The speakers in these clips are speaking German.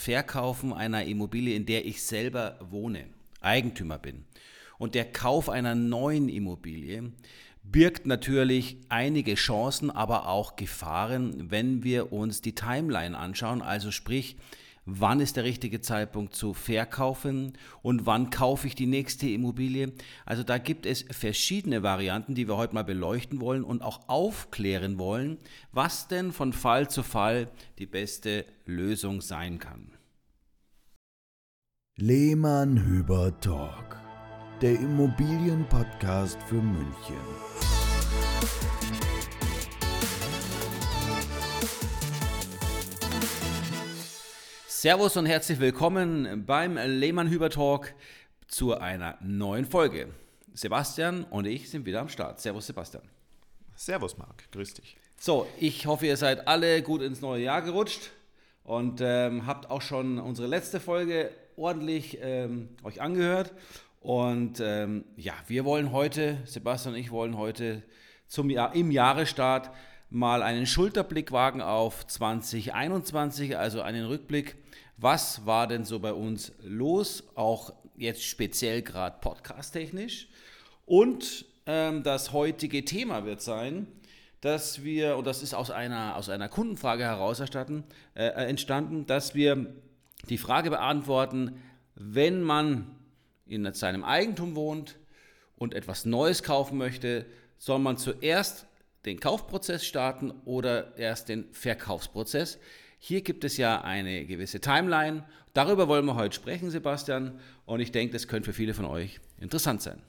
Verkaufen einer Immobilie, in der ich selber wohne, Eigentümer bin. Und der Kauf einer neuen Immobilie birgt natürlich einige Chancen, aber auch Gefahren, wenn wir uns die Timeline anschauen, also sprich, wann ist der richtige Zeitpunkt zu verkaufen und wann kaufe ich die nächste Immobilie. Also da gibt es verschiedene Varianten, die wir heute mal beleuchten wollen und auch aufklären wollen, was denn von Fall zu Fall die beste Lösung sein kann. Lehmann Hüber Talk, der Immobilienpodcast für München. Servus und herzlich willkommen beim Lehmann Hüber Talk zu einer neuen Folge. Sebastian und ich sind wieder am Start. Servus Sebastian. Servus Marc, grüß dich. So, ich hoffe, ihr seid alle gut ins neue Jahr gerutscht und ähm, habt auch schon unsere letzte Folge ordentlich ähm, euch angehört. Und ähm, ja, wir wollen heute, Sebastian und ich wollen heute zum Jahr, im Jahresstart mal einen Schulterblick wagen auf 2021, also einen Rückblick was war denn so bei uns los, auch jetzt speziell gerade podcast-technisch. Und ähm, das heutige Thema wird sein, dass wir, und das ist aus einer, aus einer Kundenfrage heraus erstatten, äh, entstanden, dass wir die Frage beantworten, wenn man in seinem Eigentum wohnt und etwas Neues kaufen möchte, soll man zuerst den Kaufprozess starten oder erst den Verkaufsprozess. Hier gibt es ja eine gewisse Timeline. Darüber wollen wir heute sprechen, Sebastian. Und ich denke, das könnte für viele von euch interessant sein.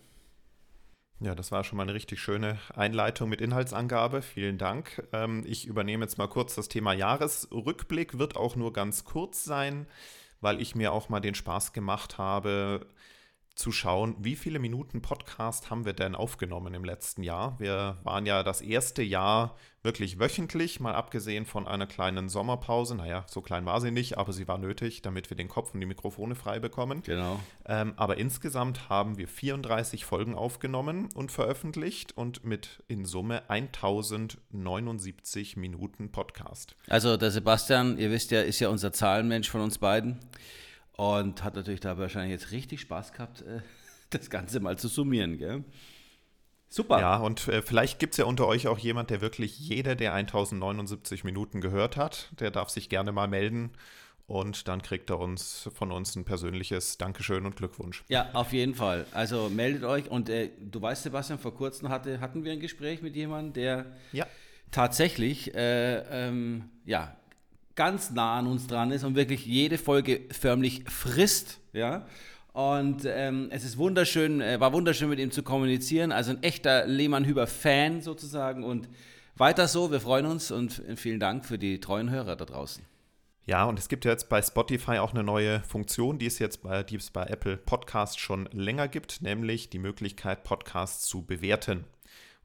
Ja, das war schon mal eine richtig schöne Einleitung mit Inhaltsangabe. Vielen Dank. Ähm, ich übernehme jetzt mal kurz das Thema Jahresrückblick. Wird auch nur ganz kurz sein, weil ich mir auch mal den Spaß gemacht habe, zu schauen, wie viele Minuten Podcast haben wir denn aufgenommen im letzten Jahr. Wir waren ja das erste Jahr wirklich wöchentlich, mal abgesehen von einer kleinen Sommerpause. Naja, so klein war sie nicht, aber sie war nötig, damit wir den Kopf und die Mikrofone frei bekommen. Genau. Ähm, aber insgesamt haben wir 34 Folgen aufgenommen und veröffentlicht und mit in Summe 1079 Minuten Podcast. Also der Sebastian, ihr wisst ja, ist ja unser Zahlenmensch von uns beiden und hat natürlich da wahrscheinlich jetzt richtig Spaß gehabt, äh, das Ganze mal zu summieren. Gell? Super. Ja, und äh, vielleicht gibt es ja unter euch auch jemand, der wirklich jede der 1079 Minuten gehört hat. Der darf sich gerne mal melden. Und dann kriegt er uns von uns ein persönliches Dankeschön und Glückwunsch. Ja, auf jeden Fall. Also meldet euch. Und äh, du weißt, Sebastian, vor kurzem hatte, hatten wir ein Gespräch mit jemandem, der ja. tatsächlich äh, ähm, ja, ganz nah an uns dran ist und wirklich jede Folge förmlich frisst. Ja. Und ähm, es ist wunderschön, äh, war wunderschön mit ihm zu kommunizieren. Also ein echter Lehmann-Hüber-Fan sozusagen. Und weiter so, wir freuen uns und vielen Dank für die treuen Hörer da draußen. Ja, und es gibt jetzt bei Spotify auch eine neue Funktion, die es jetzt bei, die es bei Apple Podcasts schon länger gibt, nämlich die Möglichkeit, Podcasts zu bewerten.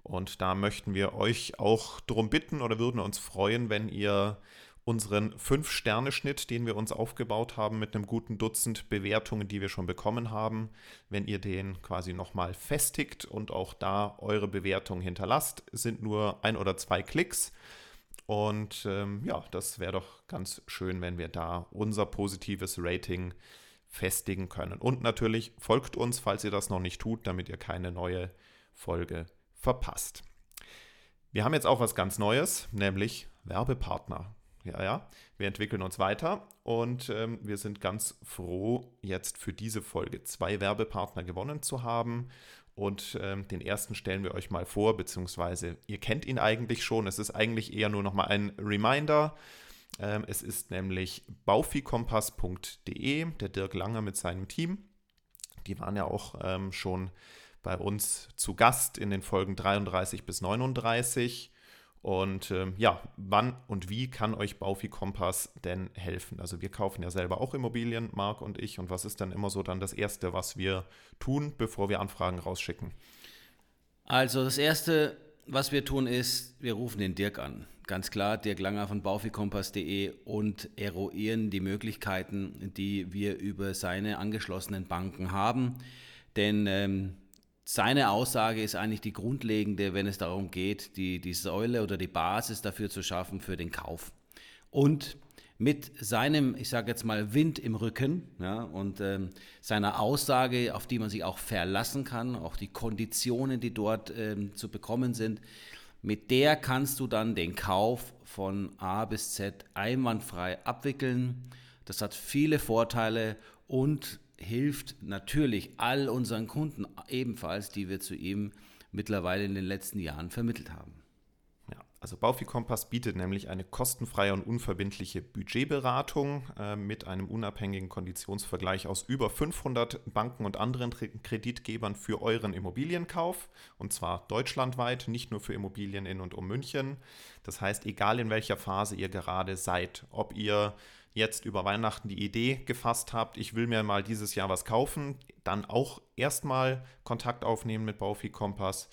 Und da möchten wir euch auch darum bitten oder würden uns freuen, wenn ihr unseren Fünf-Sterne-Schnitt, den wir uns aufgebaut haben mit einem guten Dutzend Bewertungen, die wir schon bekommen haben, wenn ihr den quasi nochmal festigt und auch da eure Bewertung hinterlasst, sind nur ein oder zwei Klicks. Und ähm, ja, das wäre doch ganz schön, wenn wir da unser positives Rating festigen können. Und natürlich folgt uns, falls ihr das noch nicht tut, damit ihr keine neue Folge verpasst. Wir haben jetzt auch was ganz Neues, nämlich Werbepartner. Ja, ja, wir entwickeln uns weiter und ähm, wir sind ganz froh, jetzt für diese Folge zwei Werbepartner gewonnen zu haben. Und ähm, den ersten stellen wir euch mal vor, beziehungsweise ihr kennt ihn eigentlich schon. Es ist eigentlich eher nur nochmal ein Reminder. Ähm, es ist nämlich baufikompass.de, der Dirk Langer mit seinem Team. Die waren ja auch ähm, schon bei uns zu Gast in den Folgen 33 bis 39. Und ähm, ja, wann und wie kann euch Baufi Kompass denn helfen? Also wir kaufen ja selber auch Immobilien, Marc und ich. Und was ist dann immer so dann das Erste, was wir tun, bevor wir Anfragen rausschicken? Also das Erste, was wir tun, ist, wir rufen den Dirk an. Ganz klar, Dirk Langer von baufikompass.de und eruieren die Möglichkeiten, die wir über seine angeschlossenen Banken haben. Denn ähm, seine Aussage ist eigentlich die grundlegende, wenn es darum geht, die, die Säule oder die Basis dafür zu schaffen für den Kauf. Und mit seinem, ich sage jetzt mal, Wind im Rücken ja, und ähm, seiner Aussage, auf die man sich auch verlassen kann, auch die Konditionen, die dort ähm, zu bekommen sind, mit der kannst du dann den Kauf von A bis Z einwandfrei abwickeln. Das hat viele Vorteile und hilft natürlich all unseren Kunden ebenfalls, die wir zu ihm mittlerweile in den letzten Jahren vermittelt haben. Also Baufi Kompass bietet nämlich eine kostenfreie und unverbindliche Budgetberatung äh, mit einem unabhängigen Konditionsvergleich aus über 500 Banken und anderen Kreditgebern für euren Immobilienkauf und zwar deutschlandweit, nicht nur für Immobilien in und um München. Das heißt, egal in welcher Phase ihr gerade seid, ob ihr jetzt über Weihnachten die Idee gefasst habt, ich will mir mal dieses Jahr was kaufen, dann auch erstmal Kontakt aufnehmen mit Baufi Kompass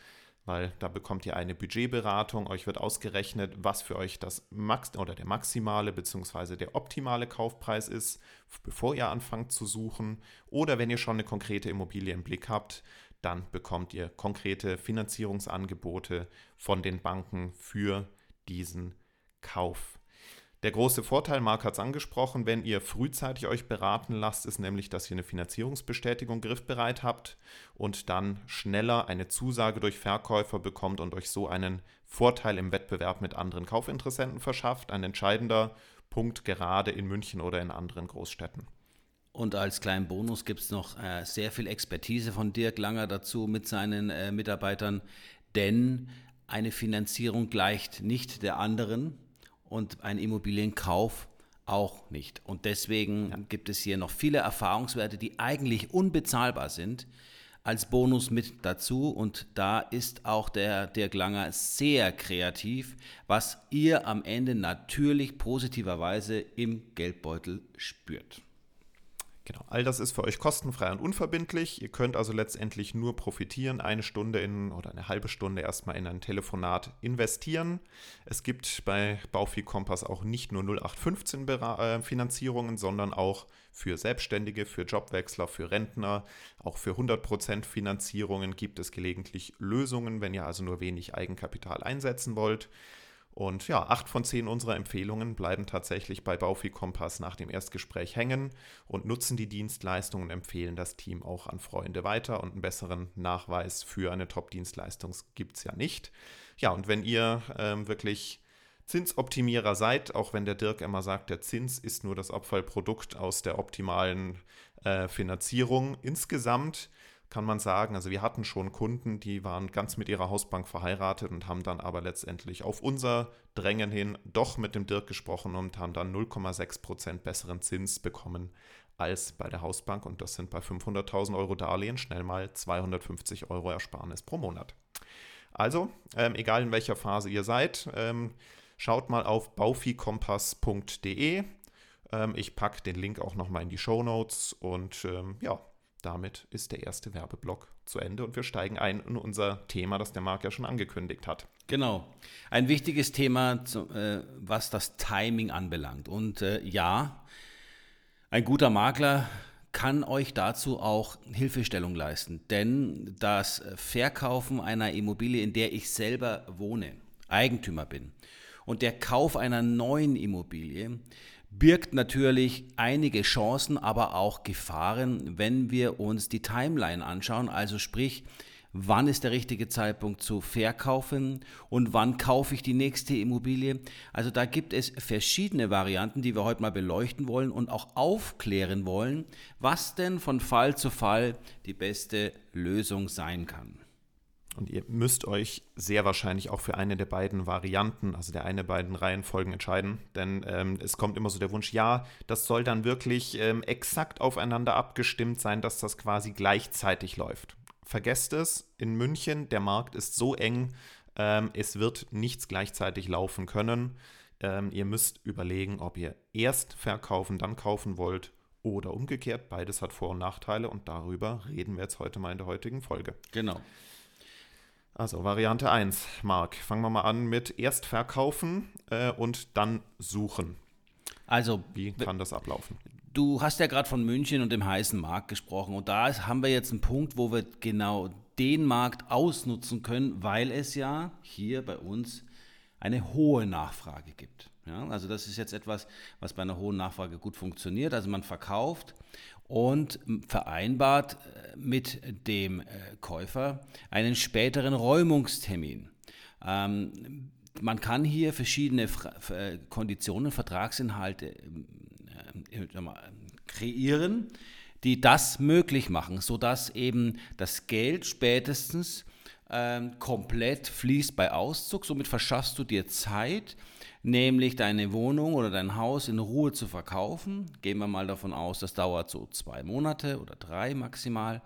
weil da bekommt ihr eine Budgetberatung, euch wird ausgerechnet, was für euch das Max oder der maximale bzw. der optimale Kaufpreis ist, bevor ihr anfangt zu suchen. Oder wenn ihr schon eine konkrete Immobilie im Blick habt, dann bekommt ihr konkrete Finanzierungsangebote von den Banken für diesen Kauf. Der große Vorteil, Marc hat es angesprochen, wenn ihr frühzeitig euch beraten lasst, ist nämlich, dass ihr eine Finanzierungsbestätigung griffbereit habt und dann schneller eine Zusage durch Verkäufer bekommt und euch so einen Vorteil im Wettbewerb mit anderen Kaufinteressenten verschafft. Ein entscheidender Punkt gerade in München oder in anderen Großstädten. Und als kleinen Bonus gibt es noch äh, sehr viel Expertise von Dirk Langer dazu mit seinen äh, Mitarbeitern, denn eine Finanzierung gleicht nicht der anderen und ein Immobilienkauf auch nicht. Und deswegen ja. gibt es hier noch viele Erfahrungswerte, die eigentlich unbezahlbar sind, als Bonus mit dazu. Und da ist auch der Dirk Langer sehr kreativ, was ihr am Ende natürlich positiverweise im Geldbeutel spürt. Genau, all das ist für euch kostenfrei und unverbindlich. Ihr könnt also letztendlich nur profitieren, eine Stunde in oder eine halbe Stunde erstmal in ein Telefonat investieren. Es gibt bei Baufi Kompass auch nicht nur 0815 äh, Finanzierungen, sondern auch für Selbstständige, für Jobwechsler, für Rentner, auch für 100% Finanzierungen gibt es gelegentlich Lösungen, wenn ihr also nur wenig Eigenkapital einsetzen wollt. Und ja, acht von zehn unserer Empfehlungen bleiben tatsächlich bei Baufi Kompass nach dem Erstgespräch hängen und nutzen die Dienstleistungen und empfehlen das Team auch an Freunde weiter. Und einen besseren Nachweis für eine Top-Dienstleistung gibt es ja nicht. Ja, und wenn ihr ähm, wirklich Zinsoptimierer seid, auch wenn der Dirk immer sagt, der Zins ist nur das Abfallprodukt aus der optimalen äh, Finanzierung insgesamt, kann man sagen. Also wir hatten schon Kunden, die waren ganz mit ihrer Hausbank verheiratet und haben dann aber letztendlich auf unser Drängen hin doch mit dem Dirk gesprochen und haben dann 0,6 Prozent besseren Zins bekommen als bei der Hausbank. Und das sind bei 500.000 Euro Darlehen schnell mal 250 Euro Ersparnis pro Monat. Also, ähm, egal in welcher Phase ihr seid, ähm, schaut mal auf baufikompass.de. Ähm, ich packe den Link auch nochmal in die Show Notes und ähm, ja, damit ist der erste Werbeblock zu Ende und wir steigen ein in unser Thema, das der Marc ja schon angekündigt hat. Genau. Ein wichtiges Thema, äh, was das Timing anbelangt. Und äh, ja, ein guter Makler kann euch dazu auch Hilfestellung leisten. Denn das Verkaufen einer Immobilie, in der ich selber wohne, Eigentümer bin, und der Kauf einer neuen Immobilie birgt natürlich einige Chancen, aber auch Gefahren, wenn wir uns die Timeline anschauen, also sprich, wann ist der richtige Zeitpunkt zu verkaufen und wann kaufe ich die nächste Immobilie. Also da gibt es verschiedene Varianten, die wir heute mal beleuchten wollen und auch aufklären wollen, was denn von Fall zu Fall die beste Lösung sein kann. Und ihr müsst euch sehr wahrscheinlich auch für eine der beiden Varianten, also der eine beiden Reihenfolgen entscheiden. Denn ähm, es kommt immer so der Wunsch, ja, das soll dann wirklich ähm, exakt aufeinander abgestimmt sein, dass das quasi gleichzeitig läuft. Vergesst es, in München, der Markt ist so eng, ähm, es wird nichts gleichzeitig laufen können. Ähm, ihr müsst überlegen, ob ihr erst verkaufen, dann kaufen wollt oder umgekehrt. Beides hat Vor- und Nachteile und darüber reden wir jetzt heute mal in der heutigen Folge. Genau. Also Variante 1, Marc. Fangen wir mal an mit erst verkaufen äh, und dann suchen. Also, wie kann das ablaufen? Du hast ja gerade von München und dem heißen Markt gesprochen und da haben wir jetzt einen Punkt, wo wir genau den Markt ausnutzen können, weil es ja hier bei uns eine hohe Nachfrage gibt. Ja, also das ist jetzt etwas, was bei einer hohen Nachfrage gut funktioniert. Also man verkauft und vereinbart äh, mit dem äh, Käufer einen späteren Räumungstermin. Ähm, man kann hier verschiedene äh, Konditionen, Vertragsinhalte kreieren, die das möglich machen, sodass eben das Geld spätestens ähm, komplett fließt bei Auszug. Somit verschaffst du dir Zeit, nämlich deine Wohnung oder dein Haus in Ruhe zu verkaufen. Gehen wir mal davon aus, das dauert so zwei Monate oder drei maximal.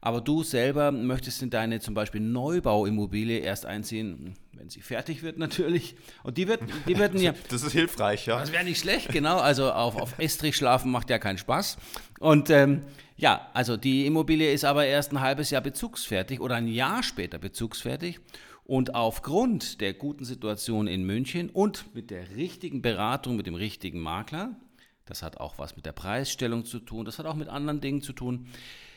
Aber du selber möchtest in deine zum Beispiel Neubauimmobilie erst einziehen, wenn sie fertig wird natürlich. Und die wird, die werden ja. Das ist hilfreich, ja. Das wäre nicht schlecht, genau. Also auf, auf Estrich schlafen macht ja keinen Spaß. Und ähm, ja, also die Immobilie ist aber erst ein halbes Jahr bezugsfertig oder ein Jahr später bezugsfertig. Und aufgrund der guten Situation in München und mit der richtigen Beratung, mit dem richtigen Makler, das hat auch was mit der Preisstellung zu tun, das hat auch mit anderen Dingen zu tun.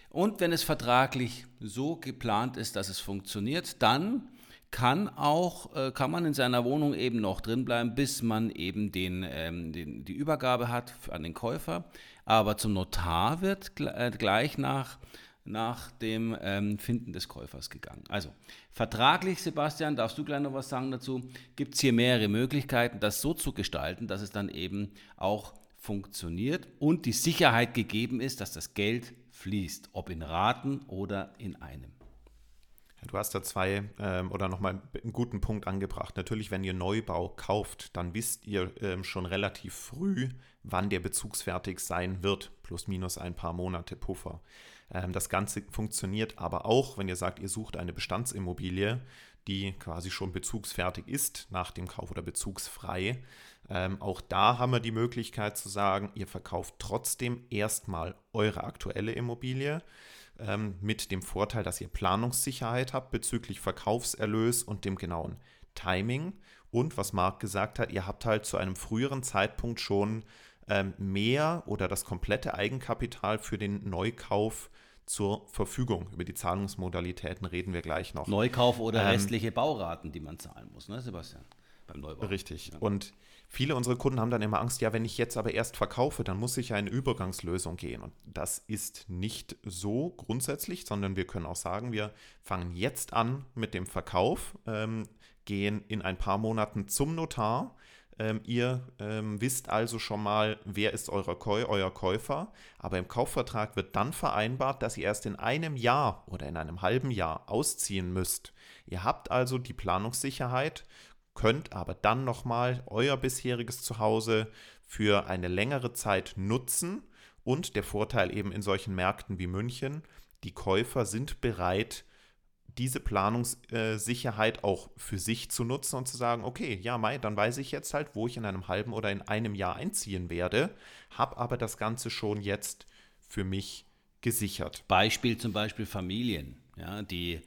Und wenn es vertraglich so geplant ist, dass es funktioniert, dann kann auch äh, kann man in seiner Wohnung eben noch drin bleiben, bis man eben den, ähm, den, die Übergabe hat an den Käufer. Aber zum Notar wird äh, gleich nach nach dem ähm, Finden des Käufers gegangen. Also vertraglich, Sebastian, darfst du gleich noch was sagen dazu? Gibt es hier mehrere Möglichkeiten, das so zu gestalten, dass es dann eben auch funktioniert und die Sicherheit gegeben ist, dass das Geld fließt, ob in Raten oder in einem. Du hast da zwei ähm, oder nochmal einen guten Punkt angebracht. Natürlich, wenn ihr Neubau kauft, dann wisst ihr ähm, schon relativ früh, wann der bezugsfertig sein wird, plus minus ein paar Monate Puffer. Ähm, das Ganze funktioniert aber auch, wenn ihr sagt, ihr sucht eine Bestandsimmobilie, die quasi schon bezugsfertig ist nach dem Kauf oder bezugsfrei. Ähm, auch da haben wir die Möglichkeit zu sagen, ihr verkauft trotzdem erstmal eure aktuelle Immobilie ähm, mit dem Vorteil, dass ihr Planungssicherheit habt bezüglich Verkaufserlös und dem genauen Timing. Und was Marc gesagt hat, ihr habt halt zu einem früheren Zeitpunkt schon ähm, mehr oder das komplette Eigenkapital für den Neukauf zur Verfügung. Über die Zahlungsmodalitäten reden wir gleich noch. Neukauf oder ähm, restliche Bauraten, die man zahlen muss, ne, Sebastian? Beim Neubau. Richtig. Ja. Und viele unserer Kunden haben dann immer Angst, ja, wenn ich jetzt aber erst verkaufe, dann muss ich ja eine Übergangslösung gehen. Und das ist nicht so grundsätzlich, sondern wir können auch sagen, wir fangen jetzt an mit dem Verkauf, ähm, gehen in ein paar Monaten zum Notar ähm, ihr ähm, wisst also schon mal, wer ist Käu euer Käufer. Aber im Kaufvertrag wird dann vereinbart, dass ihr erst in einem Jahr oder in einem halben Jahr ausziehen müsst. Ihr habt also die Planungssicherheit, könnt aber dann nochmal euer bisheriges Zuhause für eine längere Zeit nutzen. Und der Vorteil eben in solchen Märkten wie München, die Käufer sind bereit, diese Planungssicherheit auch für sich zu nutzen und zu sagen, okay, ja, Mai, dann weiß ich jetzt halt, wo ich in einem halben oder in einem Jahr einziehen werde, habe aber das Ganze schon jetzt für mich gesichert. Beispiel zum Beispiel Familien, ja, die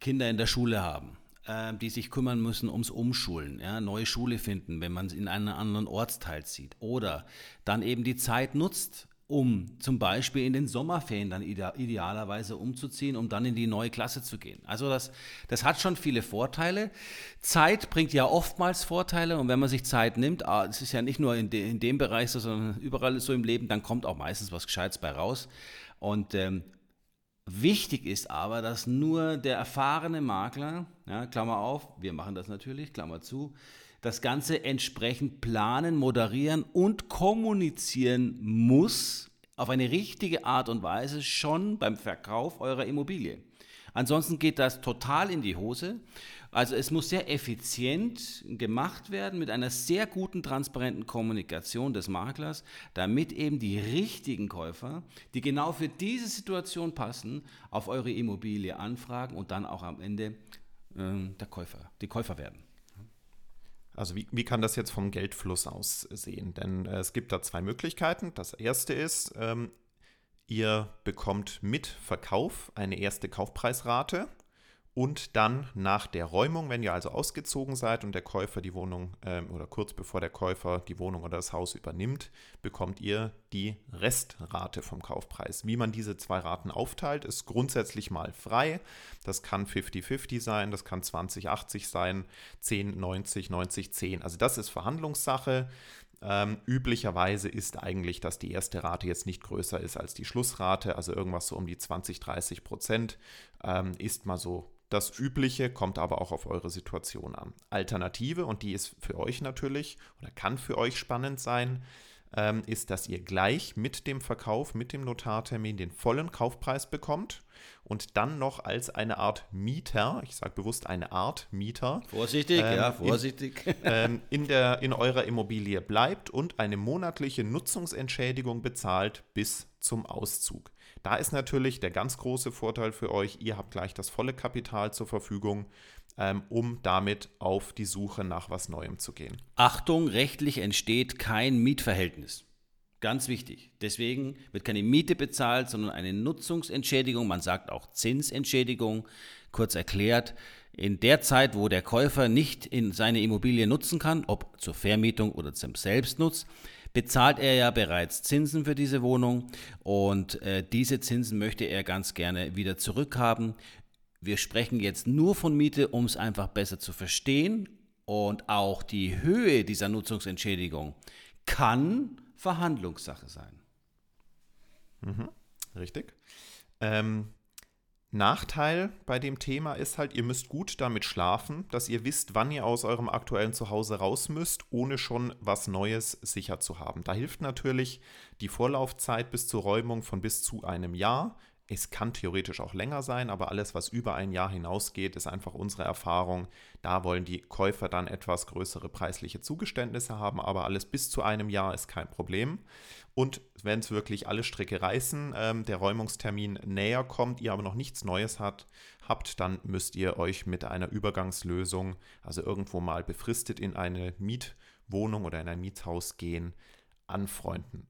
Kinder in der Schule haben äh, die sich kümmern müssen ums Umschulen, ja, neue Schule finden, wenn man es in einen anderen Ortsteil zieht. Oder dann eben die Zeit nutzt, um zum Beispiel in den Sommerferien dann idealerweise umzuziehen, um dann in die neue Klasse zu gehen. Also das, das hat schon viele Vorteile. Zeit bringt ja oftmals Vorteile und wenn man sich Zeit nimmt, ah, es ist ja nicht nur in, de, in dem Bereich so, sondern überall so im Leben, dann kommt auch meistens was Gescheites bei raus. Und ähm, Wichtig ist aber, dass nur der erfahrene Makler, ja, Klammer auf, wir machen das natürlich, Klammer zu, das Ganze entsprechend planen, moderieren und kommunizieren muss auf eine richtige Art und Weise schon beim Verkauf eurer Immobilie. Ansonsten geht das total in die Hose. Also es muss sehr effizient gemacht werden mit einer sehr guten, transparenten Kommunikation des Maklers, damit eben die richtigen Käufer, die genau für diese Situation passen, auf eure Immobilie anfragen und dann auch am Ende äh, der Käufer, die Käufer werden. Also wie, wie kann das jetzt vom Geldfluss aussehen? Denn äh, es gibt da zwei Möglichkeiten. Das erste ist, ähm, ihr bekommt mit Verkauf eine erste Kaufpreisrate und dann nach der Räumung, wenn ihr also ausgezogen seid und der Käufer die Wohnung ähm, oder kurz bevor der Käufer die Wohnung oder das Haus übernimmt, bekommt ihr die Restrate vom Kaufpreis. Wie man diese zwei Raten aufteilt, ist grundsätzlich mal frei. Das kann 50-50 sein, das kann 20-80 sein, 10-90, 90-10. Also das ist Verhandlungssache. Ähm, üblicherweise ist eigentlich, dass die erste Rate jetzt nicht größer ist als die Schlussrate, also irgendwas so um die 20, 30 Prozent ähm, ist mal so das Übliche, kommt aber auch auf eure Situation an. Alternative, und die ist für euch natürlich oder kann für euch spannend sein, ähm, ist, dass ihr gleich mit dem Verkauf, mit dem Notartermin den vollen Kaufpreis bekommt und dann noch als eine Art Mieter, ich sage bewusst eine Art Mieter, vorsichtig, ähm, ja, vorsichtig, in, ähm, in, der, in eurer Immobilie bleibt und eine monatliche Nutzungsentschädigung bezahlt bis zum Auszug. Da ist natürlich der ganz große Vorteil für euch, ihr habt gleich das volle Kapital zur Verfügung, ähm, um damit auf die Suche nach was Neuem zu gehen. Achtung, rechtlich entsteht kein Mietverhältnis. Ganz wichtig. Deswegen wird keine Miete bezahlt, sondern eine Nutzungsentschädigung. Man sagt auch Zinsentschädigung. Kurz erklärt, in der Zeit, wo der Käufer nicht in seine Immobilie nutzen kann, ob zur Vermietung oder zum Selbstnutz, bezahlt er ja bereits Zinsen für diese Wohnung und äh, diese Zinsen möchte er ganz gerne wieder zurückhaben. Wir sprechen jetzt nur von Miete, um es einfach besser zu verstehen und auch die Höhe dieser Nutzungsentschädigung kann Verhandlungssache sein. Mhm, richtig. Ähm, Nachteil bei dem Thema ist halt, ihr müsst gut damit schlafen, dass ihr wisst, wann ihr aus eurem aktuellen Zuhause raus müsst, ohne schon was Neues sicher zu haben. Da hilft natürlich die Vorlaufzeit bis zur Räumung von bis zu einem Jahr. Es kann theoretisch auch länger sein, aber alles, was über ein Jahr hinausgeht, ist einfach unsere Erfahrung. Da wollen die Käufer dann etwas größere preisliche Zugeständnisse haben, aber alles bis zu einem Jahr ist kein Problem. Und wenn es wirklich alle Stricke reißen, ähm, der Räumungstermin näher kommt, ihr aber noch nichts Neues hat, habt, dann müsst ihr euch mit einer Übergangslösung, also irgendwo mal befristet in eine Mietwohnung oder in ein Mietshaus gehen, anfreunden.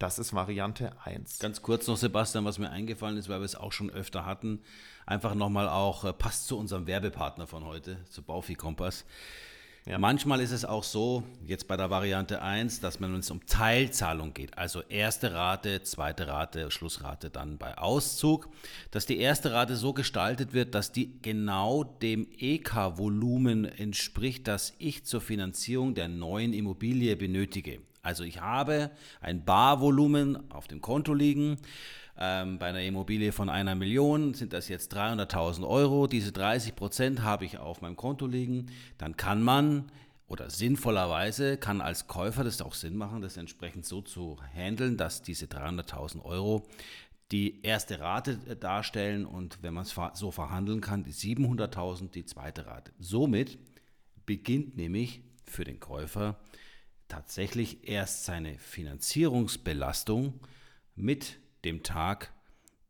Das ist Variante 1. Ganz kurz noch, Sebastian, was mir eingefallen ist, weil wir es auch schon öfter hatten. Einfach nochmal auch, äh, passt zu unserem Werbepartner von heute, zu Baufi Kompass. Ja. Manchmal ist es auch so, jetzt bei der Variante 1, dass man uns um Teilzahlung geht. Also erste Rate, zweite Rate, Schlussrate dann bei Auszug. Dass die erste Rate so gestaltet wird, dass die genau dem EK-Volumen entspricht, das ich zur Finanzierung der neuen Immobilie benötige. Also ich habe ein Barvolumen auf dem Konto liegen. Ähm, bei einer Immobilie von einer Million sind das jetzt 300.000 Euro. Diese 30 Prozent habe ich auf meinem Konto liegen. Dann kann man oder sinnvollerweise kann als Käufer das auch Sinn machen, das entsprechend so zu handeln, dass diese 300.000 Euro die erste Rate äh, darstellen und wenn man es so verhandeln kann, die 700.000 die zweite Rate. Somit beginnt nämlich für den Käufer tatsächlich erst seine Finanzierungsbelastung mit dem Tag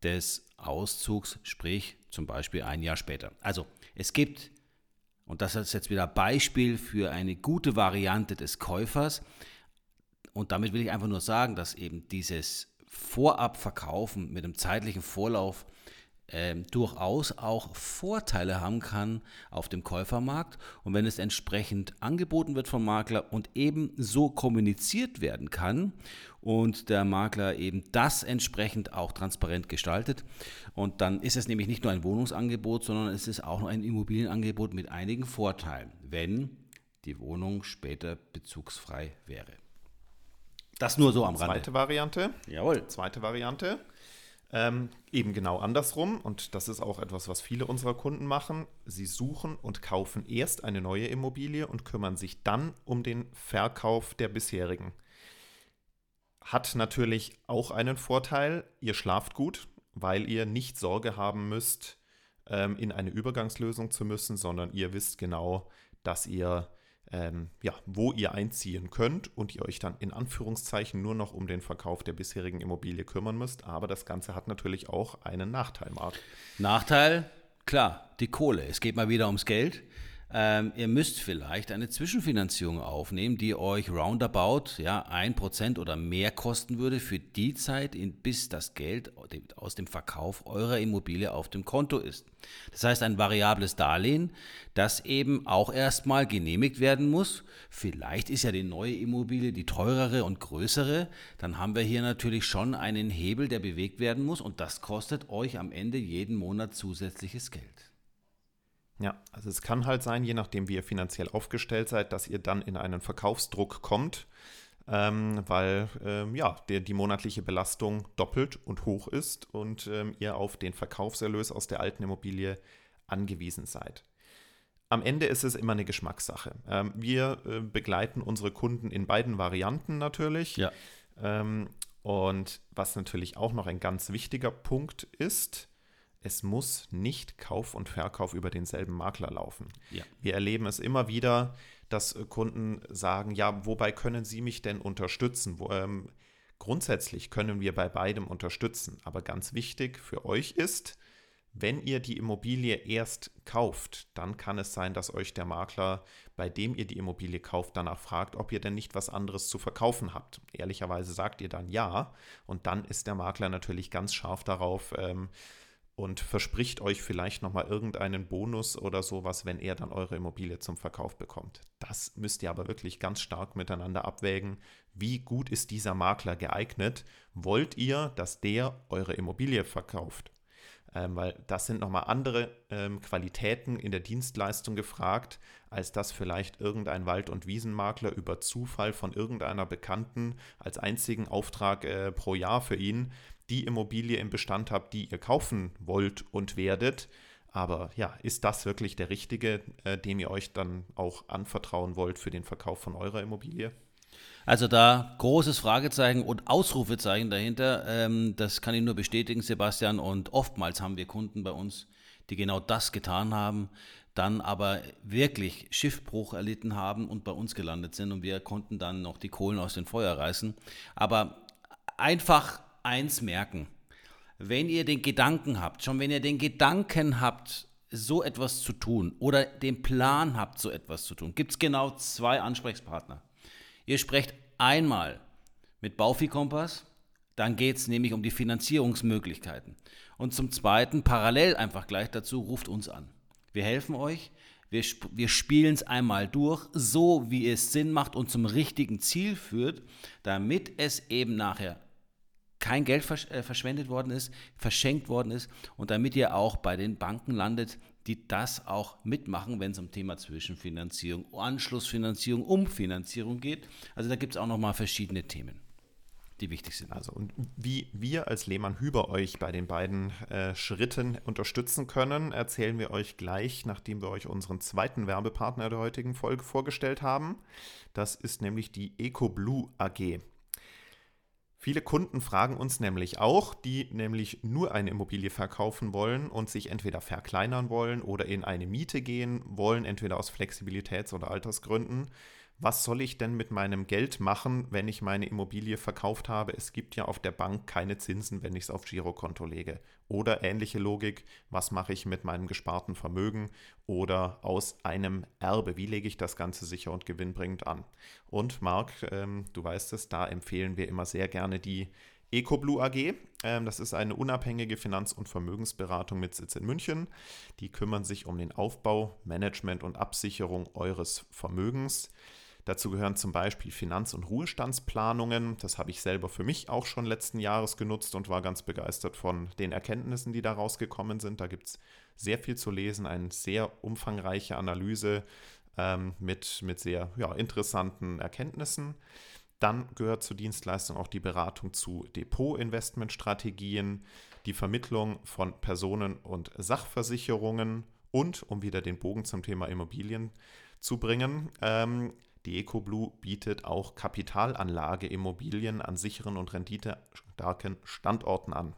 des Auszugs, sprich zum Beispiel ein Jahr später. Also es gibt, und das ist jetzt wieder Beispiel für eine gute Variante des Käufers, und damit will ich einfach nur sagen, dass eben dieses Vorabverkaufen mit einem zeitlichen Vorlauf ähm, durchaus auch Vorteile haben kann auf dem Käufermarkt. Und wenn es entsprechend angeboten wird vom Makler und eben so kommuniziert werden kann und der Makler eben das entsprechend auch transparent gestaltet, und dann ist es nämlich nicht nur ein Wohnungsangebot, sondern es ist auch ein Immobilienangebot mit einigen Vorteilen, wenn die Wohnung später bezugsfrei wäre. Das nur so am Rande. Zweite Variante. Jawohl. Zweite Variante. Ähm, eben genau andersrum, und das ist auch etwas, was viele unserer Kunden machen. Sie suchen und kaufen erst eine neue Immobilie und kümmern sich dann um den Verkauf der bisherigen. Hat natürlich auch einen Vorteil, ihr schlaft gut, weil ihr nicht Sorge haben müsst, ähm, in eine Übergangslösung zu müssen, sondern ihr wisst genau, dass ihr ähm, ja, wo ihr einziehen könnt und ihr euch dann in Anführungszeichen nur noch um den Verkauf der bisherigen Immobilie kümmern müsst. Aber das Ganze hat natürlich auch einen Nachteil, Marc. Nachteil, klar, die Kohle. Es geht mal wieder ums Geld. Ähm, ihr müsst vielleicht eine Zwischenfinanzierung aufnehmen, die euch roundabout ja, 1% oder mehr kosten würde für die Zeit, bis das Geld aus dem Verkauf eurer Immobilie auf dem Konto ist. Das heißt ein variables Darlehen, das eben auch erstmal genehmigt werden muss. Vielleicht ist ja die neue Immobilie die teurere und größere. Dann haben wir hier natürlich schon einen Hebel, der bewegt werden muss und das kostet euch am Ende jeden Monat zusätzliches Geld. Ja, also es kann halt sein, je nachdem, wie ihr finanziell aufgestellt seid, dass ihr dann in einen Verkaufsdruck kommt, ähm, weil ähm, ja, der, die monatliche Belastung doppelt und hoch ist und ähm, ihr auf den Verkaufserlös aus der alten Immobilie angewiesen seid. Am Ende ist es immer eine Geschmackssache. Ähm, wir äh, begleiten unsere Kunden in beiden Varianten natürlich. Ja. Ähm, und was natürlich auch noch ein ganz wichtiger Punkt ist, es muss nicht Kauf und Verkauf über denselben Makler laufen. Ja. Wir erleben es immer wieder, dass Kunden sagen, ja, wobei können Sie mich denn unterstützen? Wo, ähm, grundsätzlich können wir bei beidem unterstützen, aber ganz wichtig für euch ist, wenn ihr die Immobilie erst kauft, dann kann es sein, dass euch der Makler, bei dem ihr die Immobilie kauft, danach fragt, ob ihr denn nicht was anderes zu verkaufen habt. Ehrlicherweise sagt ihr dann ja und dann ist der Makler natürlich ganz scharf darauf, ähm, und verspricht euch vielleicht nochmal irgendeinen Bonus oder sowas, wenn er dann eure Immobilie zum Verkauf bekommt. Das müsst ihr aber wirklich ganz stark miteinander abwägen. Wie gut ist dieser Makler geeignet? Wollt ihr, dass der eure Immobilie verkauft? Ähm, weil das sind nochmal andere ähm, Qualitäten in der Dienstleistung gefragt, als dass vielleicht irgendein Wald- und Wiesenmakler über Zufall von irgendeiner Bekannten als einzigen Auftrag äh, pro Jahr für ihn die Immobilie im Bestand habt, die ihr kaufen wollt und werdet. Aber ja, ist das wirklich der richtige, äh, dem ihr euch dann auch anvertrauen wollt für den Verkauf von eurer Immobilie? Also da großes Fragezeichen und Ausrufezeichen dahinter. Ähm, das kann ich nur bestätigen, Sebastian. Und oftmals haben wir Kunden bei uns, die genau das getan haben, dann aber wirklich Schiffbruch erlitten haben und bei uns gelandet sind. Und wir konnten dann noch die Kohlen aus dem Feuer reißen. Aber einfach eins merken. Wenn ihr den Gedanken habt, schon wenn ihr den Gedanken habt, so etwas zu tun oder den Plan habt, so etwas zu tun, gibt es genau zwei Ansprechpartner. Ihr sprecht einmal mit Baufi-Kompass, dann geht es nämlich um die Finanzierungsmöglichkeiten. Und zum Zweiten, parallel einfach gleich dazu, ruft uns an. Wir helfen euch, wir, wir spielen es einmal durch, so wie es Sinn macht und zum richtigen Ziel führt, damit es eben nachher kein Geld versch äh, verschwendet worden ist, verschenkt worden ist und damit ihr auch bei den Banken landet, die das auch mitmachen, wenn es um Thema Zwischenfinanzierung, Anschlussfinanzierung, Umfinanzierung geht. Also da gibt es auch nochmal verschiedene Themen die wichtig sind. Also und wie wir als Lehmann Hüber euch bei den beiden äh, Schritten unterstützen können, erzählen wir euch gleich, nachdem wir euch unseren zweiten Werbepartner der heutigen Folge vorgestellt haben. Das ist nämlich die EcoBlue AG. Viele Kunden fragen uns nämlich auch, die nämlich nur eine Immobilie verkaufen wollen und sich entweder verkleinern wollen oder in eine Miete gehen wollen, entweder aus Flexibilitäts- oder Altersgründen was soll ich denn mit meinem Geld machen, wenn ich meine Immobilie verkauft habe? Es gibt ja auf der Bank keine Zinsen, wenn ich es auf Girokonto lege. Oder ähnliche Logik, was mache ich mit meinem gesparten Vermögen oder aus einem Erbe? Wie lege ich das Ganze sicher und gewinnbringend an? Und Marc, ähm, du weißt es, da empfehlen wir immer sehr gerne die EcoBlue AG. Ähm, das ist eine unabhängige Finanz- und Vermögensberatung mit Sitz in München. Die kümmern sich um den Aufbau, Management und Absicherung eures Vermögens. Dazu gehören zum Beispiel Finanz- und Ruhestandsplanungen. Das habe ich selber für mich auch schon letzten Jahres genutzt und war ganz begeistert von den Erkenntnissen, die da rausgekommen sind. Da gibt es sehr viel zu lesen, eine sehr umfangreiche Analyse ähm, mit, mit sehr ja, interessanten Erkenntnissen. Dann gehört zur Dienstleistung auch die Beratung zu Depot-Investmentstrategien, die Vermittlung von Personen- und Sachversicherungen und, um wieder den Bogen zum Thema Immobilien zu bringen, ähm, die EcoBlue bietet auch Kapitalanlageimmobilien an sicheren und renditestarken Standorten an.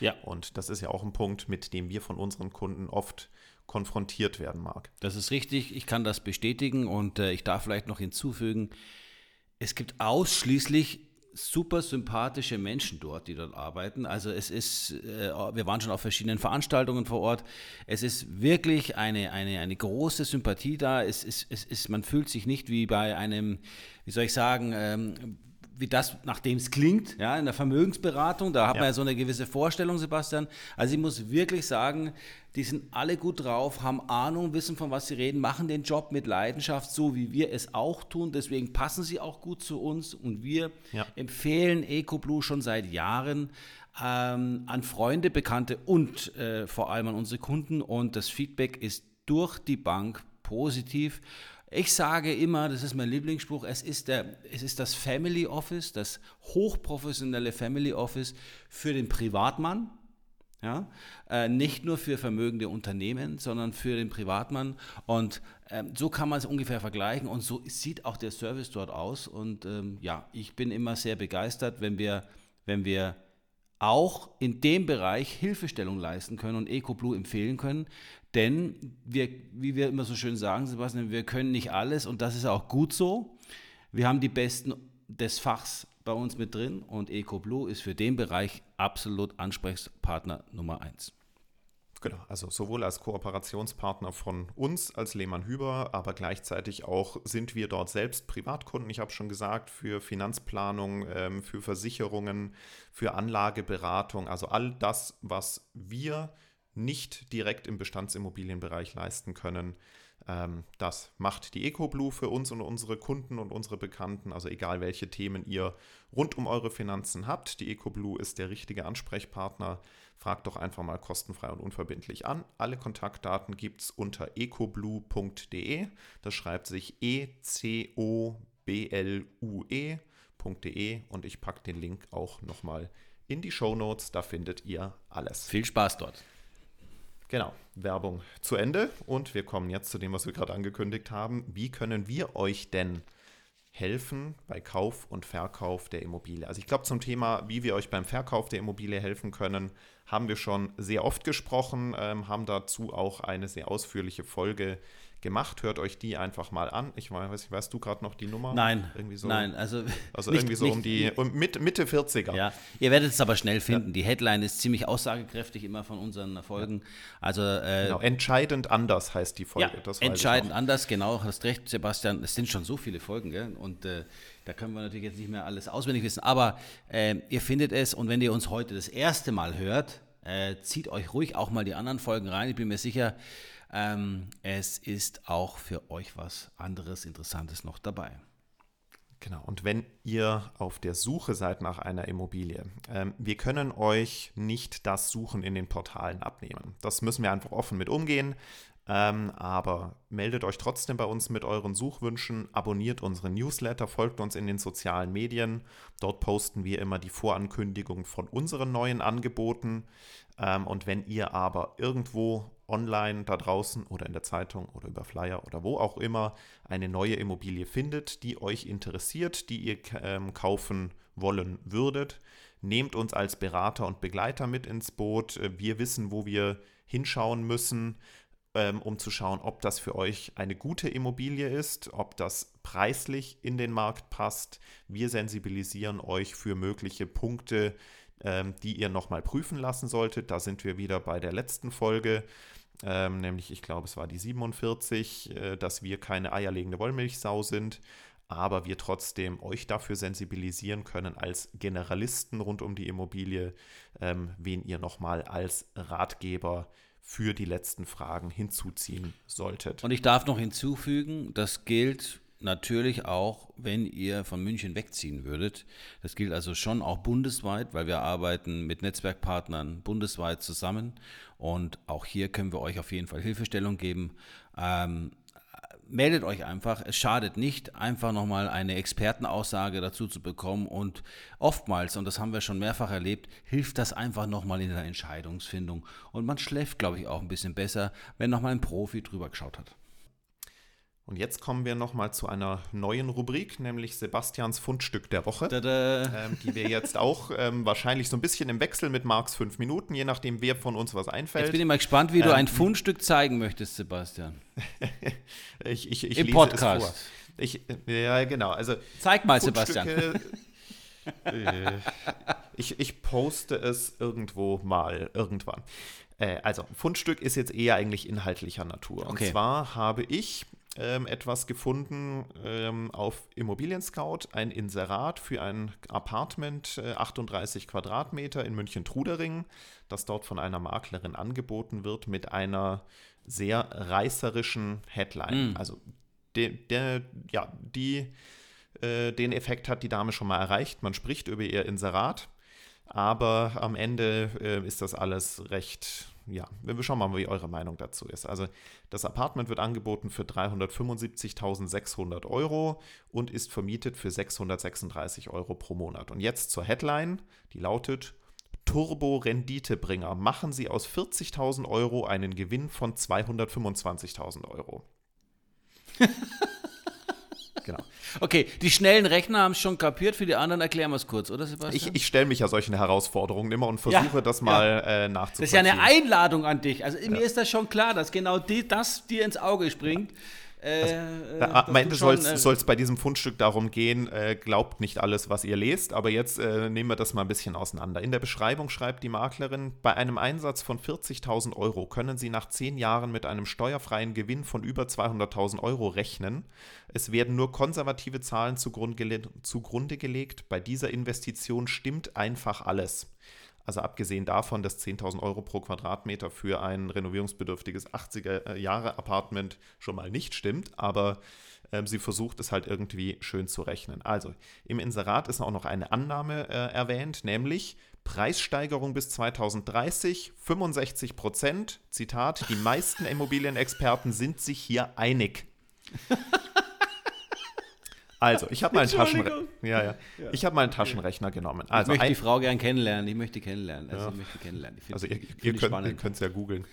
Ja. Und das ist ja auch ein Punkt, mit dem wir von unseren Kunden oft konfrontiert werden, Marc. Das ist richtig, ich kann das bestätigen und äh, ich darf vielleicht noch hinzufügen, es gibt ausschließlich super sympathische Menschen dort, die dort arbeiten. Also es ist, äh, wir waren schon auf verschiedenen Veranstaltungen vor Ort. Es ist wirklich eine, eine, eine große Sympathie da. Es ist, es ist, man fühlt sich nicht wie bei einem, wie soll ich sagen, ähm, wie das, nachdem es klingt, ja, in der Vermögensberatung, da hat ja. man ja so eine gewisse Vorstellung, Sebastian. Also ich muss wirklich sagen, die sind alle gut drauf, haben Ahnung, wissen, von was sie reden, machen den Job mit Leidenschaft, so wie wir es auch tun. Deswegen passen sie auch gut zu uns und wir ja. empfehlen EcoBlue schon seit Jahren ähm, an Freunde, Bekannte und äh, vor allem an unsere Kunden. Und das Feedback ist durch die Bank positiv. Ich sage immer, das ist mein Lieblingsspruch, es ist, der, es ist das Family Office, das hochprofessionelle Family Office für den Privatmann. Ja? Äh, nicht nur für vermögende Unternehmen, sondern für den Privatmann. Und ähm, so kann man es ungefähr vergleichen und so sieht auch der Service dort aus. Und ähm, ja, ich bin immer sehr begeistert, wenn wir, wenn wir auch in dem Bereich Hilfestellung leisten können und EcoBlue empfehlen können. Denn wir, wie wir immer so schön sagen, Sebastian, wir können nicht alles und das ist auch gut so. Wir haben die Besten des Fachs bei uns mit drin und EcoBlue ist für den Bereich absolut Ansprechpartner Nummer eins. Genau, also sowohl als Kooperationspartner von uns als Lehmann Hüber, aber gleichzeitig auch sind wir dort selbst Privatkunden. Ich habe schon gesagt, für Finanzplanung, ähm, für Versicherungen, für Anlageberatung, also all das, was wir nicht direkt im Bestandsimmobilienbereich leisten können, ähm, das macht die EcoBlue für uns und unsere Kunden und unsere Bekannten. Also egal welche Themen ihr rund um eure Finanzen habt, die EcoBlue ist der richtige Ansprechpartner. Fragt doch einfach mal kostenfrei und unverbindlich an. Alle Kontaktdaten gibt es unter ecoblue.de. Das schreibt sich E-C-O-B-L-U-E.de und ich packe den Link auch nochmal in die Show Notes. Da findet ihr alles. Viel Spaß dort. Genau, Werbung zu Ende und wir kommen jetzt zu dem, was wir gerade angekündigt haben. Wie können wir euch denn helfen bei Kauf und Verkauf der Immobilie? Also ich glaube zum Thema, wie wir euch beim Verkauf der Immobilie helfen können, haben wir schon sehr oft gesprochen, ähm, haben dazu auch eine sehr ausführliche Folge gemacht. Hört euch die einfach mal an. Ich weiß, weißt du gerade noch die Nummer? Nein. Irgendwie so, nein, also. Also nicht, irgendwie so nicht, um die um Mitte, Mitte 40er. Ja, ihr werdet es aber schnell finden. Ja. Die Headline ist ziemlich aussagekräftig immer von unseren Folgen. Also, äh, genau, entscheidend anders heißt die Folge. Ja, entscheidend anders, genau, hast recht, Sebastian. Es sind schon so viele Folgen, gell? Und äh, da können wir natürlich jetzt nicht mehr alles auswendig wissen. Aber äh, ihr findet es und wenn ihr uns heute das erste Mal hört, äh, zieht euch ruhig auch mal die anderen Folgen rein. Ich bin mir sicher, ähm, es ist auch für euch was anderes, Interessantes noch dabei. Genau, und wenn ihr auf der Suche seid nach einer Immobilie, ähm, wir können euch nicht das Suchen in den Portalen abnehmen. Das müssen wir einfach offen mit umgehen. Ähm, aber meldet euch trotzdem bei uns mit euren Suchwünschen, abonniert unseren Newsletter, folgt uns in den sozialen Medien. Dort posten wir immer die Vorankündigung von unseren neuen Angeboten. Ähm, und wenn ihr aber irgendwo online da draußen oder in der Zeitung oder über Flyer oder wo auch immer eine neue Immobilie findet, die euch interessiert, die ihr ähm, kaufen wollen würdet, nehmt uns als Berater und Begleiter mit ins Boot. Äh, wir wissen, wo wir hinschauen müssen, ähm, um zu schauen, ob das für euch eine gute Immobilie ist, ob das preislich in den Markt passt. Wir sensibilisieren euch für mögliche Punkte, ähm, die ihr nochmal prüfen lassen solltet. Da sind wir wieder bei der letzten Folge. Ähm, nämlich, ich glaube, es war die 47, äh, dass wir keine eierlegende Wollmilchsau sind, aber wir trotzdem euch dafür sensibilisieren können als Generalisten rund um die Immobilie, ähm, wen ihr nochmal als Ratgeber für die letzten Fragen hinzuziehen solltet. Und ich darf noch hinzufügen, das gilt natürlich auch, wenn ihr von München wegziehen würdet. Das gilt also schon auch bundesweit, weil wir arbeiten mit Netzwerkpartnern bundesweit zusammen. Und auch hier können wir euch auf jeden Fall Hilfestellung geben. Ähm, meldet euch einfach. Es schadet nicht, einfach nochmal eine Expertenaussage dazu zu bekommen. Und oftmals, und das haben wir schon mehrfach erlebt, hilft das einfach nochmal in der Entscheidungsfindung. Und man schläft, glaube ich, auch ein bisschen besser, wenn nochmal ein Profi drüber geschaut hat. Und jetzt kommen wir nochmal zu einer neuen Rubrik, nämlich Sebastians Fundstück der Woche, ähm, die wir jetzt auch ähm, wahrscheinlich so ein bisschen im Wechsel mit Marks fünf Minuten, je nachdem, wer von uns was einfällt. Jetzt bin ich mal gespannt, wie ähm, du ein Fundstück zeigen möchtest, Sebastian. ich, ich, ich Im Podcast. Ich, ja, genau. Also Zeig mal, Sebastian. Äh, ich, ich poste es irgendwo mal, irgendwann. Äh, also, Fundstück ist jetzt eher eigentlich inhaltlicher Natur. Okay. Und zwar habe ich ähm, etwas gefunden ähm, auf Immobilien Scout, ein Inserat für ein Apartment, äh, 38 Quadratmeter in München-Trudering, das dort von einer Maklerin angeboten wird mit einer sehr reißerischen Headline. Mm. Also der, der, ja, die, äh, den Effekt hat die Dame schon mal erreicht. Man spricht über ihr Inserat, aber am Ende äh, ist das alles recht, ja, wir schauen mal, wie eure Meinung dazu ist. Also das Apartment wird angeboten für 375.600 Euro und ist vermietet für 636 Euro pro Monat. Und jetzt zur Headline, die lautet Turbo-Renditebringer. Machen Sie aus 40.000 Euro einen Gewinn von 225.000 Euro. genau. Okay, die schnellen Rechner haben es schon kapiert, für die anderen erklären wir es kurz, oder Sebastian? Ich, ich stelle mich ja solchen Herausforderungen immer und versuche Ja, das ja. mal äh, das nachzuvollziehen. ist ja eine Einladung an dich. Also mir ist das schon klar, dass genau die, das dir ins Auge springt. Äh, äh, Ja, dass Am Ende soll es äh, bei diesem Fundstück darum gehen, äh, glaubt nicht alles, was ihr lest, aber jetzt äh, nehmen wir das mal ein bisschen auseinander. In der Beschreibung schreibt die Maklerin, bei einem Einsatz von 40.000 Euro können Sie nach zehn Jahren mit einem steuerfreien Gewinn von über 200.000 Euro rechnen. Es werden nur konservative Zahlen zugrunde gelegt. Bei dieser Investition stimmt einfach alles. Also abgesehen davon, dass 10.000 Euro pro Quadratmeter für ein renovierungsbedürftiges 80er-Jahre-Apartment schon mal nicht stimmt, aber ähm, sie versucht es halt irgendwie schön zu rechnen. Also im Inserat ist auch noch eine Annahme äh, erwähnt, nämlich Preissteigerung bis 2030 65 Prozent. Zitat, die meisten Immobilienexperten sind sich hier einig. Also, ich habe mal einen Taschenrechner. Ja, ja. Ich habe mal einen Taschenrechner genommen. Also, ich möchte die Frau gern kennenlernen. Ich möchte die kennenlernen. Also, Ja. ich möchte die kennenlernen. Ich find- Also ihr, ihr die könnt es ja googeln.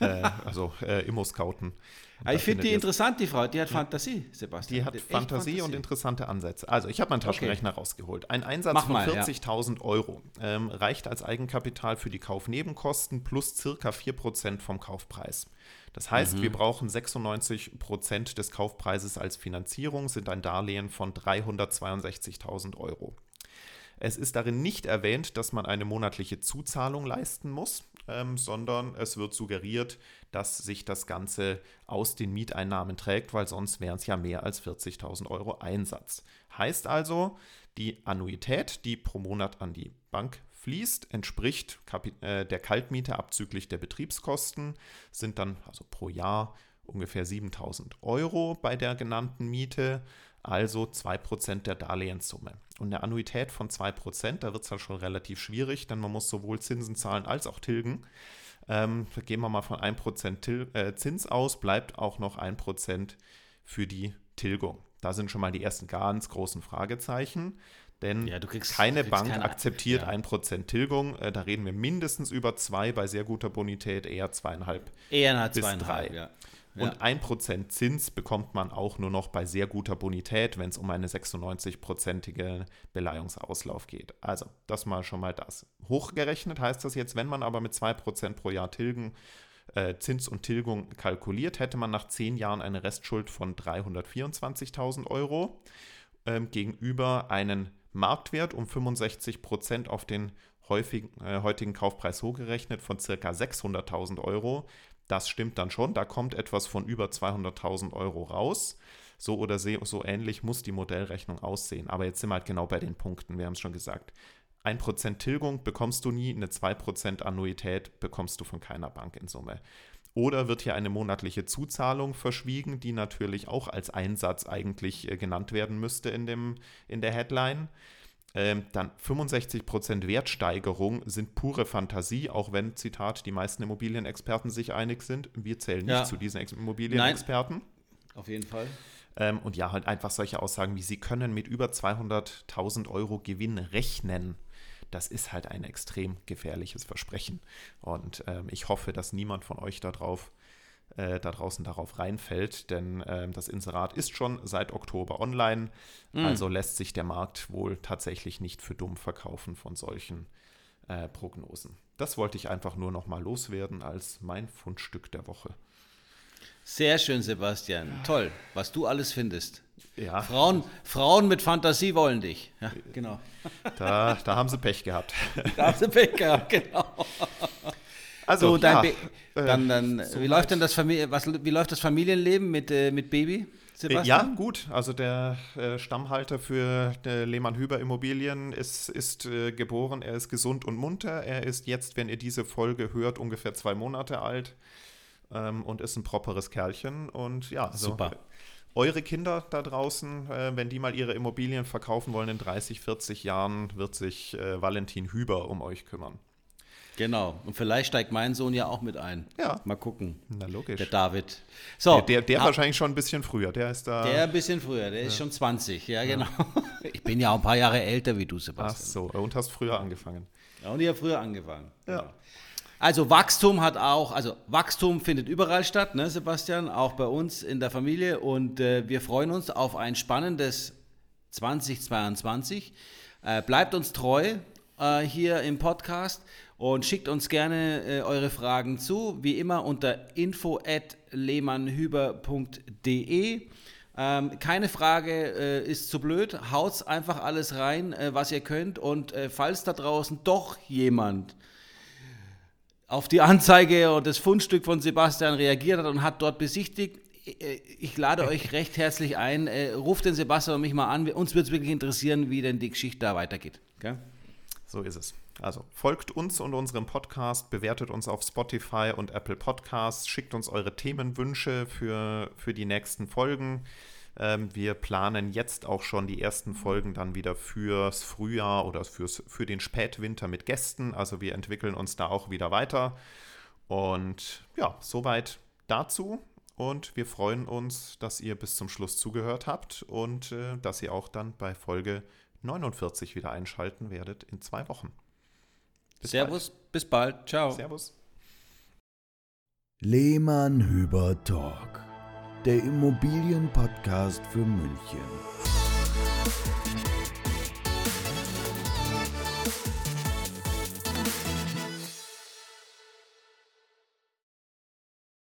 äh, also äh, Immo-Scouten. Und Aber da ich finde die interessant, die Frau. Die hat Fantasie, Sebastian. Die hat echt Fantasie, und interessante Ansätze. Also ich habe meinen Taschenrechner rausgeholt. Ein Einsatz Mach von mal, ja. 40.000 Euro ähm, reicht als Eigenkapital für die Kaufnebenkosten plus circa 4% vom Kaufpreis. Das heißt, Mhm. wir brauchen 96% des Kaufpreises als Finanzierung, sind ein Darlehen von 362.000 Euro. Es ist darin nicht erwähnt, dass man eine monatliche Zuzahlung leisten muss, ähm, sondern es wird suggeriert, dass sich das Ganze aus den Mieteinnahmen trägt, weil sonst wären es ja mehr als 40.000 Euro Einsatz. Heißt also, die Annuität, die pro Monat an die Bank fließt, entspricht äh, der Kaltmiete abzüglich der Betriebskosten, sind dann also pro Jahr ungefähr 7000 Euro bei der genannten Miete, also 2% der Darlehenssumme. Und eine Annuität von 2%, da wird es dann schon relativ schwierig, denn man muss sowohl Zinsen zahlen als auch tilgen. Ähm, gehen wir mal von 1% Til äh, Zins aus, bleibt auch noch 1% für die Tilgung. Da sind schon mal die ersten ganz großen Fragezeichen. Denn Ja, kriegst- keine Bank keine- akzeptiert ja. 1% Tilgung. Äh, da reden wir mindestens über 2, bei sehr guter Bonität eher zweieinhalb Eher nach bis zweieinhalb, drei. ja. Ja. Und 1% Zins bekommt man auch nur noch bei sehr guter Bonität, wenn es um eine 96-prozentige Beleihungsauslauf geht. Also, das mal schon mal das. Hochgerechnet heißt das jetzt, wenn man aber mit 2% pro Jahr Tilgen, äh, Zins und Tilgung kalkuliert, hätte man nach 10 Jahren eine Restschuld von 324.000 Euro ähm, gegenüber einen Marktwert um 65% auf den häufigen, äh, heutigen Kaufpreis hochgerechnet von circa 600.000 Euro. Das stimmt dann schon, da kommt etwas von über 200.000 Euro raus. So oder so ähnlich muss die Modellrechnung aussehen. Aber jetzt sind wir halt genau bei den Punkten, wir haben es schon gesagt. 1% Tilgung bekommst du nie, eine 2% Annuität bekommst du von keiner Bank in Summe. Oder wird hier eine monatliche Zuzahlung verschwiegen, die natürlich auch als Einsatz eigentlich äh, genannt werden müsste in, dem, in der Headline. Ähm, dann 65% Wertsteigerung sind pure Fantasie, auch wenn, Zitat, die meisten Immobilienexperten sich einig sind. Wir zählen nicht Ja. zu diesen Ex Immobilienexperten. Auf jeden Fall. Ähm, und ja, halt einfach solche Aussagen wie, Sie können mit über 200.000 Euro Gewinn rechnen. Das ist halt ein extrem gefährliches Versprechen. Und ähm, ich hoffe, dass niemand von euch da drauf äh, da draußen darauf reinfällt, denn ähm, das Inserat ist schon seit Oktober online, also lässt sich der Markt wohl tatsächlich nicht für dumm verkaufen von solchen äh, Prognosen. Das wollte ich einfach nur noch mal loswerden als mein Fundstück der Woche. Sehr schön, Sebastian. Toll, was du alles findest. Ja. Frauen, Frauen mit Fantasie wollen dich. Ja, genau. Da, da haben sie Pech gehabt. Da haben sie Pech gehabt, genau. Also, So, ja, äh, dann, dann, wie läuft denn das, Famili was, wie läuft das Familienleben mit, äh, mit Baby, Ja, Sebastian? gut. Also der äh, Stammhalter für äh, Lehmann-Hüber Immobilien ist, ist äh, geboren. Er ist gesund und munter. Er ist jetzt, wenn ihr diese Folge hört, ungefähr zwei Monate alt ähm, und ist ein properes Kerlchen. Und ja, also, Super. Eure Kinder da draußen, äh, wenn die mal ihre Immobilien verkaufen wollen in 30, 40 Jahren, wird sich äh, Valentin Hüber um euch kümmern. Genau. Und vielleicht steigt mein Sohn ja auch mit ein. Ja. Mal gucken. Na logisch. Der David. So, der der, der ha- wahrscheinlich schon ein bisschen früher. Der ist da. Der ein bisschen früher, der ist schon 20, ja, genau. Ich bin ja auch ein paar Jahre älter wie du, Ach Sebastian. so, und hast früher angefangen. Ja, und ich habe früher angefangen. Ja. Genau. Also Wachstum hat auch, also Wachstum findet überall statt, ne, Sebastian, auch bei uns in der Familie und äh, wir freuen uns auf ein spannendes 2022. Äh, bleibt uns treu äh, hier im Podcast und schickt uns gerne äh, eure Fragen zu, wie immer unter info@lehmannhüber.de. Ähm, keine Frage äh, ist zu blöd. Haut's einfach alles rein, äh, was ihr könnt. Und äh, falls da draußen doch jemand auf die Anzeige und das Fundstück von Sebastian reagiert hat und hat dort besichtigt, äh, ich lade euch recht herzlich ein. Äh, ruft den Sebastian und mich mal an. Uns würde es wirklich interessieren, wie denn die Geschichte da weitergeht. Gell? So ist es. Also folgt uns und unserem Podcast, bewertet uns auf Spotify und Apple Podcasts, schickt uns eure Themenwünsche für, für die nächsten Folgen. Ähm, wir planen jetzt auch schon die ersten Folgen dann wieder fürs Frühjahr oder fürs, für den Spätwinter mit Gästen. Also wir entwickeln uns da auch wieder weiter. Und ja, soweit dazu. Und wir freuen uns, dass ihr bis zum Schluss zugehört habt und äh, dass ihr auch dann bei Folge 49 wieder einschalten werdet in zwei Wochen. Bis Servus, bis bald. Ciao. Bald. Servus. Lehmann Hüber Talk, der Immobilienpodcast für München.